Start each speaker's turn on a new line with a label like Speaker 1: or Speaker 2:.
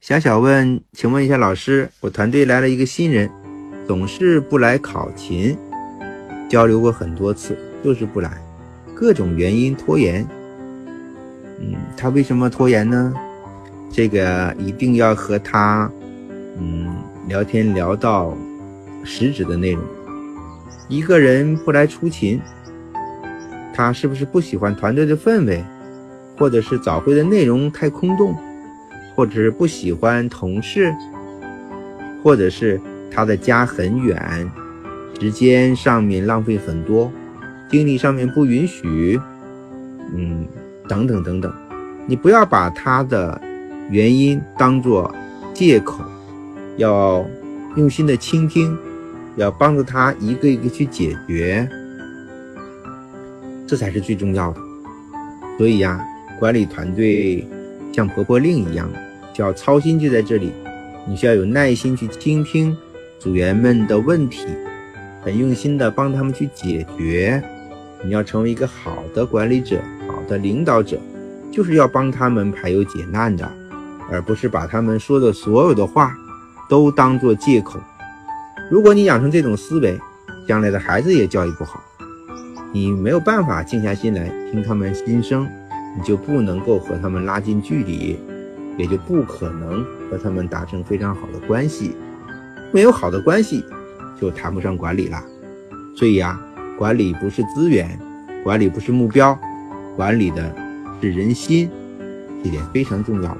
Speaker 1: 小小问：“请问一下老师，我团队来了一个新人，总是不来考勤，交流过很多次，就是不来，各种原因拖延。嗯，他为什么拖延呢？这个一定要和他，嗯，聊天聊到实质的内容。一个人不来出勤，他是不是不喜欢团队的氛围，或者是早会的内容太空洞？”或者是不喜欢同事，或者是他的家很远，时间上面浪费很多，精力上面不允许，嗯，等等等等，你不要把他的原因当做借口，要用心的倾听，要帮助他一个一个去解决，这才是最重要的。所以呀，管理团队像婆婆令一样。要操心就在这里，你需要有耐心去倾听组员们的问题，很用心的帮他们去解决。你要成为一个好的管理者、好的领导者，就是要帮他们排忧解难的，而不是把他们说的所有的话都当做借口。如果你养成这种思维，将来的孩子也教育不好，你没有办法静下心来听他们心声，你就不能够和他们拉近距离。也就不可能和他们达成非常好的关系，没有好的关系，就谈不上管理了。所以啊，管理不是资源，管理不是目标，管理的是人心，这点非常重要。